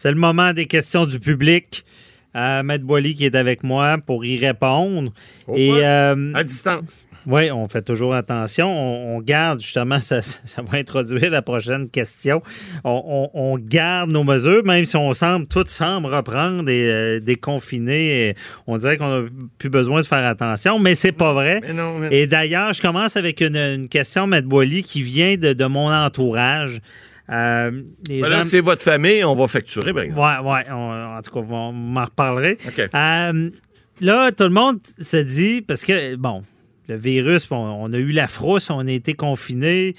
C'est le moment des questions du public. Euh, Maître Boily qui est avec moi pour y répondre. Au Et euh, à distance. oui, on fait toujours attention. On, on garde, justement, ça, ça va introduire la prochaine question. On, on- on garde nos mesures, même si on semble, tout semble reprendre et euh, déconfiner. Et on dirait qu'on n'a plus besoin de faire attention, mais c'est pas vrai. Mais non, mais- Et d'ailleurs, je commence avec une, une question, Maître Boily, qui vient de, de mon entourage. Euh, Voilà, gens- c'est votre famille, on va facturer, par exemple. Ouais, en tout cas, on m'en reparlerait. OK. Euh, là, tout le monde se dit, parce que, bon, le virus, on a eu la frousse, on a été confinés.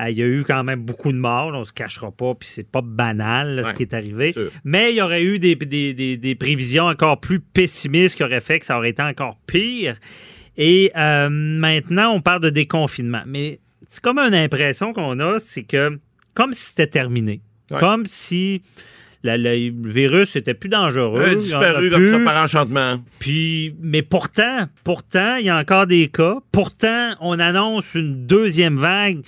Euh, Il y a eu quand même beaucoup de morts, là, on se cachera pas, puis c'est pas banal là, ce qui est arrivé. sûr. Mais il y aurait eu des, des- des- des prévisions encore plus pessimistes qui auraient fait que ça aurait été encore pire. Et euh, maintenant, on parle de déconfinement. Mais c'est comme une impression qu'on a, c'est que comme si c'était terminé. Ouais. Comme si la- le virus était plus dangereux. Euh, il disparu comme plus. ça par enchantement. Puis, mais pourtant, pourtant, il y a encore des cas. Pourtant, on annonce une deuxième vague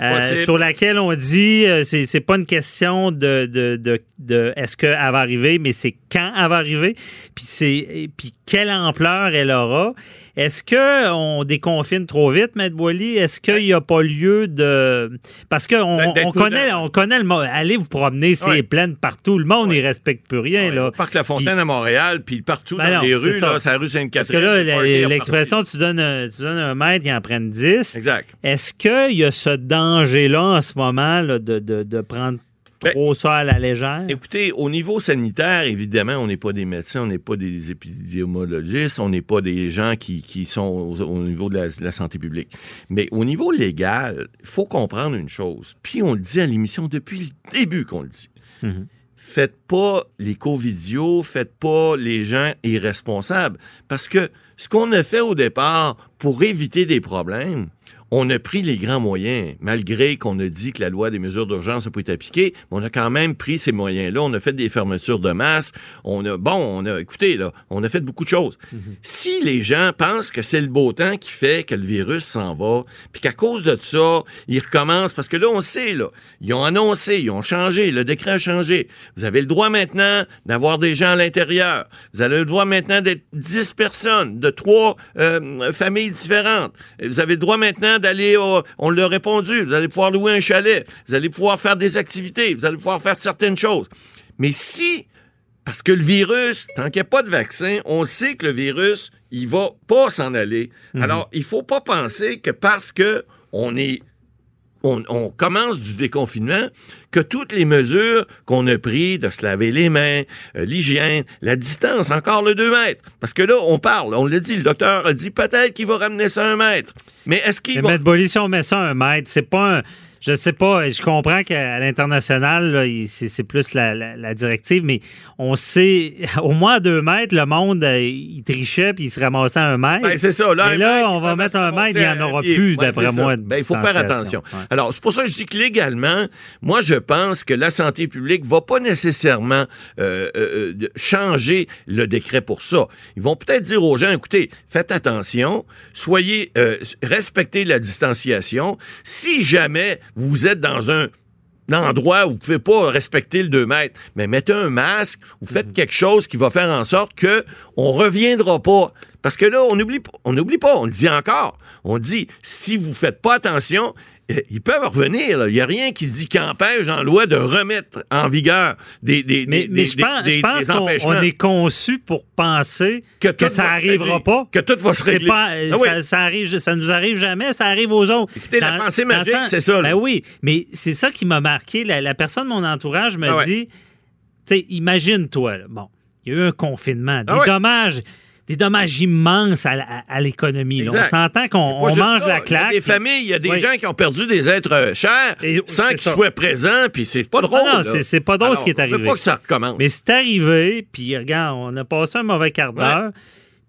euh, sur laquelle on dit euh, c'est c'est pas une question de, de, de, de est-ce qu'elle va arriver, mais c'est quand elle va arriver. Puis c'est puis quelle ampleur elle aura. Est-ce que on déconfine trop vite, Maître Boily? Est-ce qu'il n'y a pas lieu de parce que on, d'être on connaît on connaît le mot. Allez vous promener, c'est Ouais. plein partout. Le monde n'y respecte plus rien Ouais, là. Parc La Fontaine à Montréal, puis partout Ben dans non, les rues, ça. là, c'est la rue Parce Sainte-Catherine. que là, l'expression, tu donnes, un, tu donnes un mètre, ils en prennent 10. Exact. Est-ce qu'il y a ce danger-là en ce moment là, de, de- de prendre Ben, trop ça à la légère? Écoutez, au niveau sanitaire, évidemment, on n'est pas des médecins, on n'est pas des épidémiologistes, on n'est pas des gens qui, qui sont au, au niveau de la, de la santé publique. Mais au niveau légal, il faut comprendre une chose. Puis on le dit à l'émission depuis le début qu'on le dit. Mhm. Faites pas les covidios, faites pas les gens irresponsables. Parce que ce qu'on a fait au départ pour éviter des problèmes, on a pris les grands moyens, malgré qu'on a dit que la loi des mesures d'urgence n'a pas été appliquée, mais on a quand même pris ces moyens-là. On a fait des fermetures de masse. On a, bon, on a, écoutez, là, on a fait beaucoup de choses. Si les gens pensent que c'est le beau temps qui fait que le virus s'en va, puis qu'à cause de ça, ils recommencent, parce que là, on sait, là, ils ont annoncé, ils ont changé, le décret a changé. Vous avez le droit maintenant d'avoir des gens à l'intérieur. Vous avez le droit maintenant d'être 10 personnes, de trois euh, familles différentes. Vous avez le droit maintenant d'aller, au- on l'a répondu, vous allez pouvoir louer un chalet, vous allez pouvoir faire des activités, vous allez pouvoir faire certaines choses. Mais si parce que le virus, tant qu'il n'y a pas de vaccin, on sait que le virus, il va pas s'en aller. Alors, il faut pas penser que parce que on est on, on commence du déconfinement, que toutes les mesures qu'on a prises de se laver les mains, euh, l'hygiène, la distance, encore le 2 mètres. Parce que là, on parle, on l'a dit, le docteur a dit peut-être qu'il va ramener ça à un mètre. Mais est-ce qu'il Mais va... Boily, si on met ça à un mètre, c'est pas un. Je sais pas, je comprends qu'à l'international, c'est plus la, la- la directive, mais on sait, au moins à deux mètres, le monde, euh, il trichait puis il se ramassait à un mètre. Ben, c'est ça. Là, Et là, mètre, on va mettre un mètre, il n'y en aura plus, Ouais, d'après moi. Ben, il faut faire attention. Ouais. Alors, c'est pour ça que je dis que légalement, moi, je pense que la santé publique va pas nécessairement euh, euh, euh, changer le décret pour ça. Ils vont peut-être dire aux gens, écoutez, faites attention, soyez, euh, respectez la distanciation. Si jamais vous êtes dans un endroit où vous pouvez pas respecter le 2 mètres, mais mettez un masque ou faites quelque chose qui va faire en sorte que on reviendra pas. Parce que là, on n'oublie on pas, on le dit encore. On dit, si vous faites pas attention, euh, ils peuvent revenir. là. Il n'y a rien qui dit qu'empêche en loi de remettre en vigueur des, des, Mais, des- mais des- je pense, des- je pense des qu'on on est conçu pour penser que, ça va se arrivera régler, pas. que tout va se régler. Pas, Ah oui. ça, ça arrive, ça nous arrive jamais, ça arrive aux autres. Écoutez, la pensée magique, c'est ça, là. Ben oui, mais c'est ça qui m'a marqué. La, la personne de mon entourage me Ah ouais. dit, tu sais, imagine-toi, bon, il y a eu un confinement, des Ah ouais. dommages. Des dommages immenses à, l'économie. On s'entend qu'on mange ça, la Il y a claque. des familles, il y a des Oui. gens qui ont perdu des êtres euh, chers Et- sans qu'ils soient présents, puis c'est pas drôle. non, là. c'est- pas drôle ce qui est arrivé. pas que ça recommence. Mais c'est arrivé, puis regarde, on a passé un mauvais quart d'heure.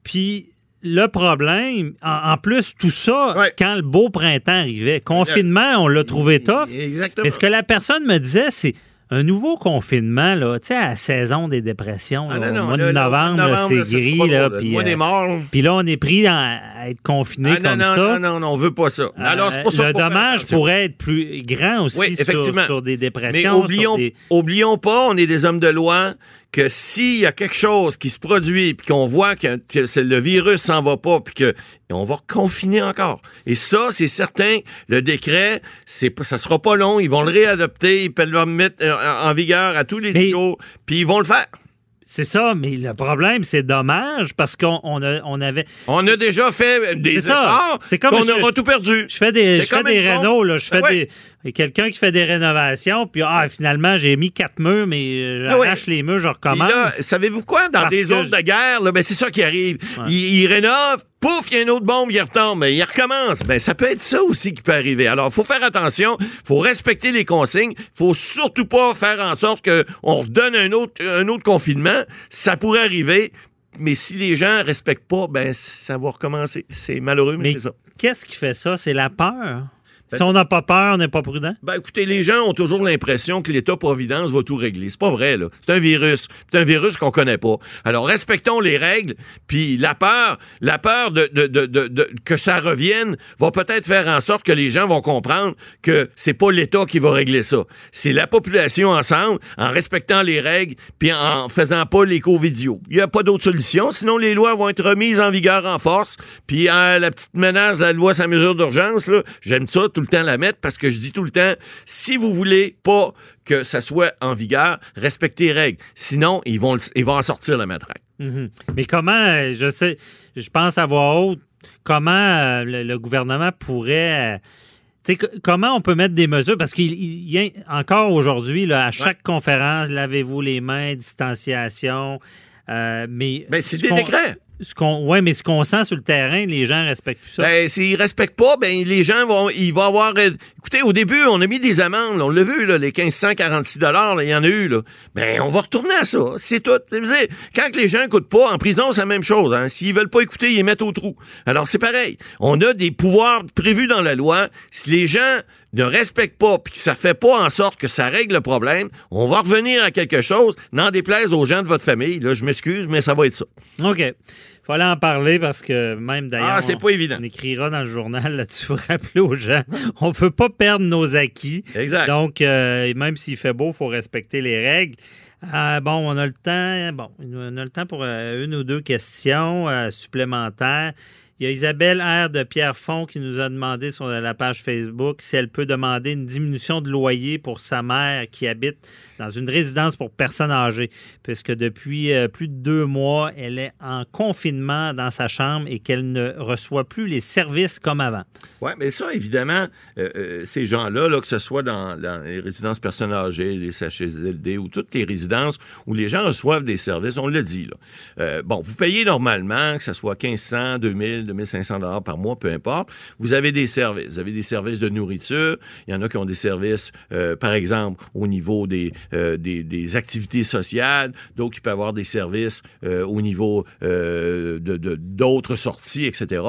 Puis le problème, en, en plus, tout ça, Ouais. quand le beau printemps arrivait, confinement, on l'a trouvé tough. Exactement. Mais ce que la personne me disait, c'est un nouveau confinement, là, tu sais, à la saison des dépressions, Ah, là, non, au mois de novembre, c'est gris, pas là, puis euh, là, on est pris dans- à être confiné Ah, non, comme non, ça. non, non, non, on veut pas ça. Alors, c'est pour Euh, ça le dommage pourrait être plus grand aussi Oui, sur, effectivement. sur des Mais dépressions. oublions, sur des- oublions pas, on est des hommes de loi, que s'il y a quelque chose qui se produit, puis qu'on voit que, le virus s'en va pas, puis que on va confiner encore. Et ça, c'est certain, le décret, c'est ça sera pas long, ils vont le réadopter, ils peuvent le mettre euh, en vigueur à tous les Mais- jours, puis ils vont le faire. C'est ça, mais le problème, c'est dommage parce qu'on on on avait. On a déjà fait des efforts, C'est comme je- aura tout perdu. Je fais des, je fais des rénaux, là. Je fais Ben ouais. des. Quelqu'un qui fait des rénovations, puis ah, finalement, j'ai mis quatre murs, mais euh, ouais. j'arrache les murs, je recommence. savez-vous quoi? Dans Parce des zones je- de guerre, là, ben, c'est ça qui arrive. Ouais. Ils, ils rénovent, pouf, il y a une autre bombe, il retombe, mais il recommence. Ben, ça peut être ça aussi qui peut arriver. Alors, il faut faire attention, faut respecter les consignes, faut surtout pas faire en sorte qu'on redonne un autre, un autre confinement. Ça pourrait arriver, mais si les gens respectent pas, ben, ça va recommencer. C'est malheureux, mais, mais c'est ça. qu'est-ce qui fait ça? C'est la peur? Si on n'a pas peur, on n'est pas prudent. Ben écoutez, les gens ont toujours l'impression que l'État-providence va tout régler. C'est pas vrai, là. C'est un virus. C'est un virus qu'on connaît pas. Alors, respectons les règles, puis la peur, la peur de, de, de, de- que ça revienne va peut-être faire en sorte que les gens vont comprendre que c'est pas l'État qui va régler ça. C'est la population ensemble, en respectant les règles, puis en faisant pas l'éco-vidéo. Il n'y a pas d'autre solution, sinon les lois vont être remises en vigueur en force, puis euh, la petite menace de la loi sans mesure d'urgence, là, j'aime ça tout le temps la mettre parce que je dis tout le temps, si vous voulez pas que ça soit en vigueur, respectez les règles. Sinon, ils vont, le- ils vont en sortir la matraque. Mhm. Mais comment, euh, je sais, je pense à voix haute, comment euh, le, le gouvernement pourrait. euh, comment on peut mettre des mesures? Parce qu'il il y a encore aujourd'hui, à chaque conférence, lavez-vous les mains, distanciation. euh, mais Ben, c'est ce des décrets. Ce qu'on, ouais, mais ce qu'on sent sur le terrain, les gens respectent plus ça. Ben, s'ils respectent pas, ben, les gens vont, ils vont avoir, euh, écoutez, au début, on a mis des amendes, on l'a vu, là, les 1546 dollars, il y en a eu, là. Ben, on va retourner à ça. C'est tout. Quand les gens écoutent pas, en prison, c'est la même chose, hein. S'ils veulent pas écouter, ils les mettent au trou. Alors, c'est pareil. On a des pouvoirs prévus dans la loi. Si les gens ne respectent pas puis que ça fait pas en sorte que ça règle le problème, on va revenir à quelque chose, n'en déplaise aux gens de votre famille. Là, je m'excuse, mais ça va être ça. OK. Fallait en parler parce que même d'ailleurs. Ah, c'est on- pas évident. On écrira dans le journal là-dessus pour rappeler aux gens. On peut pas perdre nos acquis. Exact. Donc, euh, même s'il fait beau, il faut respecter les règles. Euh, bon, on a le temps. Bon, on a le temps pour euh, une ou deux questions euh, supplémentaires. Il y a Isabelle R. de Pierrefonds qui nous a demandé sur la page Facebook si elle peut demander une diminution de loyer pour sa mère qui habite dans une résidence pour personnes âgées, puisque depuis euh, plus de deux mois, elle est en confinement dans sa chambre et qu'elle ne reçoit plus les services comme avant. Oui, mais ça, évidemment, euh, euh, ces gens-là, là, que ce soit dans, les résidences personnes âgées, les CHSLD ou toutes les résidences où les gens reçoivent des services, on l'a dit. Bon, vous payez normalement, que ce soit 1500, 2000, 2500 dollars par mois, peu importe. Vous avez des services. Vous avez des services de nourriture. Il y en a qui ont des services, euh, par exemple, au niveau des, euh, des, des activités sociales. D'autres qui peuvent avoir des services euh, au niveau de de- d'autres sorties, etc.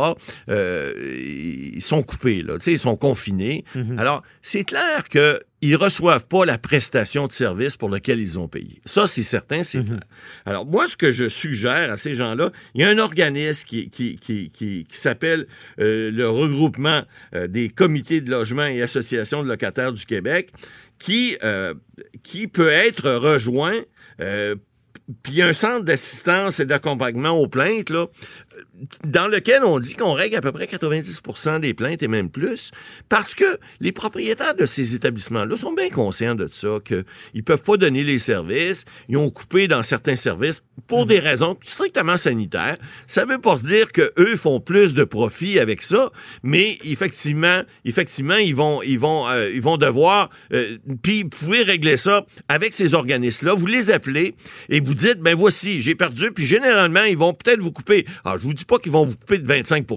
Ils sont coupés, là. Tu sais, ils sont confinés. Alors, c'est clair que ils reçoivent pas la prestation de service pour laquelle ils ont payé. Ça, c'est certain, c'est clair. Alors, moi, ce que je suggère à ces gens-là, il y a un organisme qui, qui, qui, qui, qui s'appelle euh, le regroupement euh, des comités de logement et associations de locataires du Québec, qui, euh, qui peut être rejoint puis il y a un centre d'assistance et d'accompagnement aux plaintes, là, dans lequel on dit qu'on règle à peu près 90% des plaintes et même plus, parce que les propriétaires de ces établissements-là sont bien conscients de ça, qu'ils ne peuvent pas donner les services, ils ont coupé dans certains services pour des raisons strictement sanitaires. Ça veut pas se dire qu'eux font plus de profit avec ça, mais effectivement, effectivement, ils vont, ils vont, euh, ils vont devoir, euh, puis vous pouvez régler ça avec ces organismes-là. Vous les appelez et vous dites, ben voici, j'ai perdu, puis généralement, ils vont peut-être vous couper. Alors, vous dis pas qu'ils vont vous couper de 25%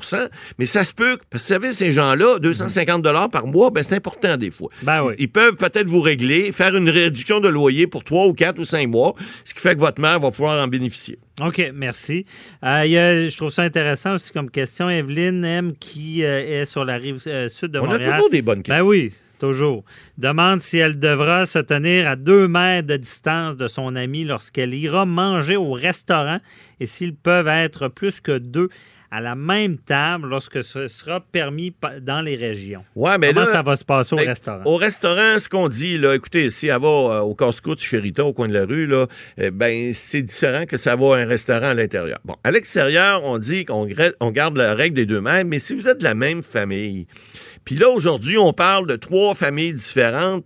mais ça se peut, parce que vous savez, ces gens-là, 250 dollars par mois, ben c'est important des fois. Ben oui. Ils peuvent peut-être vous régler, faire une réduction de loyer pour 3 ou 4 ou 5 mois, ce qui fait que votre mère va pouvoir en bénéficier. OK, merci. Euh, il y a- je trouve ça intéressant aussi comme question. Evelyne M. qui euh, est sur la rive euh, sud de On a Montréal. toujours des bonnes questions. Ben oui, Toujours. Demande si elle devra se tenir à deux mètres de distance de son ami lorsqu'elle ira manger au restaurant et s'ils peuvent être plus que deux à la même table lorsque ce sera permis dans les régions. Ouais, mais Comment là, ça va se passer au ben, restaurant? Au restaurant, ce qu'on dit, là, écoutez, si elle va euh, au Costco de Chérita, au coin de la rue, là, eh ben, c'est différent que ça va à un restaurant à l'intérieur. Bon, à l'extérieur, on dit qu'on on garde la règle des deux mètres, mais si vous êtes de la même famille, puis là, aujourd'hui, on parle de trois familles différentes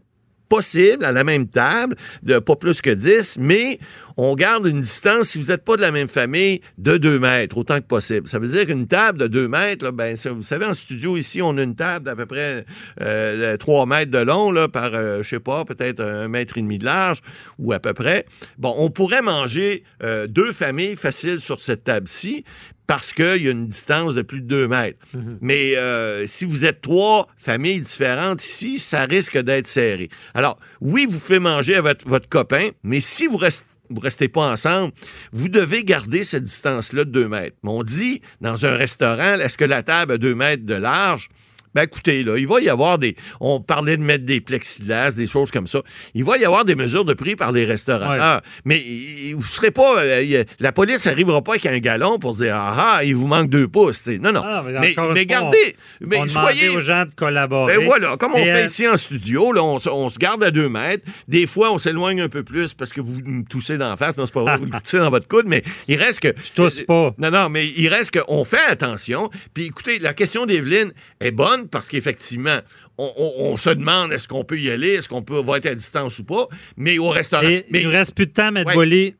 possibles à la même table, de pas plus que 10, mais on garde une distance, si vous n'êtes pas de la même famille, de 2 mètres, autant que possible. Ça veut dire qu'une table de 2 mètres, là, ben, vous savez, en studio ici, on a une table d'à peu près euh, 3 mètres de long, là, par, euh, je sais pas, peut-être un mètre et demi de large, ou à peu près. Bon, on pourrait manger euh, deux familles faciles sur cette table-ci, parce qu'il y a une distance de plus de 2 mètres. Mais euh, si vous êtes trois familles différentes ici, ça risque d'être serré. Alors, oui, vous pouvez manger votre, votre copain, mais si vous restez vous restez pas ensemble, vous devez garder cette distance-là de 2 mètres. Mais on dit, dans un restaurant, est-ce que la table a 2 mètres de large? Ben écoutez, là, il va y avoir des. On parlait de mettre des plexiglas, des choses comme ça. Il va y avoir des mesures de prix par les restaurateurs. Mais il- vous serez pas. euh, la police n'arrivera pas avec un galon pour dire Ah ah, il vous manque deux pouces. Non, non. Ah, mais mais mais fois, gardez. Mais on soyez. demandait aux gens de collaborer. Ben voilà, comme on fait euh, ici en studio, là, on, se- on se garde à deux mètres. Des fois, on s'éloigne un peu plus parce que vous me toussez d'en face. Non, c'est pas vrai, vous me toussez dans votre coude, mais il reste que. Je tousse pas. Non, non, mais il reste qu'on fait attention. Puis écoutez, la question d'Evelyne est bonne parce qu'effectivement, on, on- on se demande est-ce qu'on peut y aller, est-ce qu'on peut va être à distance ou pas, mais au restaurant. Et mais, il nous reste plus de temps, M. Ouais. Boilly.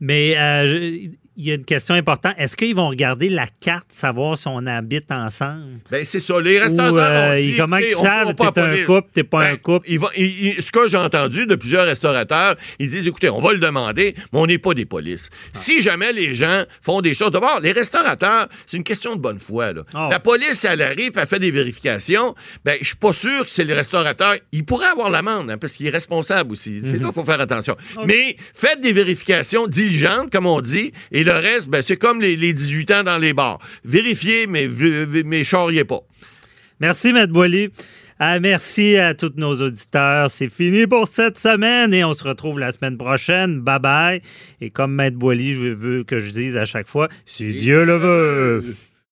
Mais euh, il y a une question importante. Est-ce qu'ils vont regarder la carte, savoir si on habite ensemble? Ben, c'est ça. Les restaurants. Ou, euh, ont dit, ils- comment ils savent, pas t'es un police. couple, t'es pas Ben, un couple? ils ils- ils- ce que j'ai entendu de plusieurs restaurateurs, ils disent écoutez, on va le demander, mais on n'est pas des polices. Ah. Si jamais les gens font des choses. D'abord, les restaurateurs, c'est une question de bonne foi. là. Ah. La police, elle arrive, elle fait des vérifications. Ben, je suis pas sûr que c'est les restaurateurs. Il pourrait avoir l'amende, hein, parce qu'il est responsable aussi. C'est là qu'il faut faire attention. Mais faites des vérifications diligentes, comme on dit, et le reste, ben, c'est comme les, les 18 ans dans les bars. Vérifiez, mais, mais charriez pas. Merci, M. Boilly. Ah, merci à tous nos auditeurs. C'est fini pour cette semaine et on se retrouve la semaine prochaine. Bye bye. Et comme Maître Boilly, je veux que je dise à chaque fois, si Dieu le veut.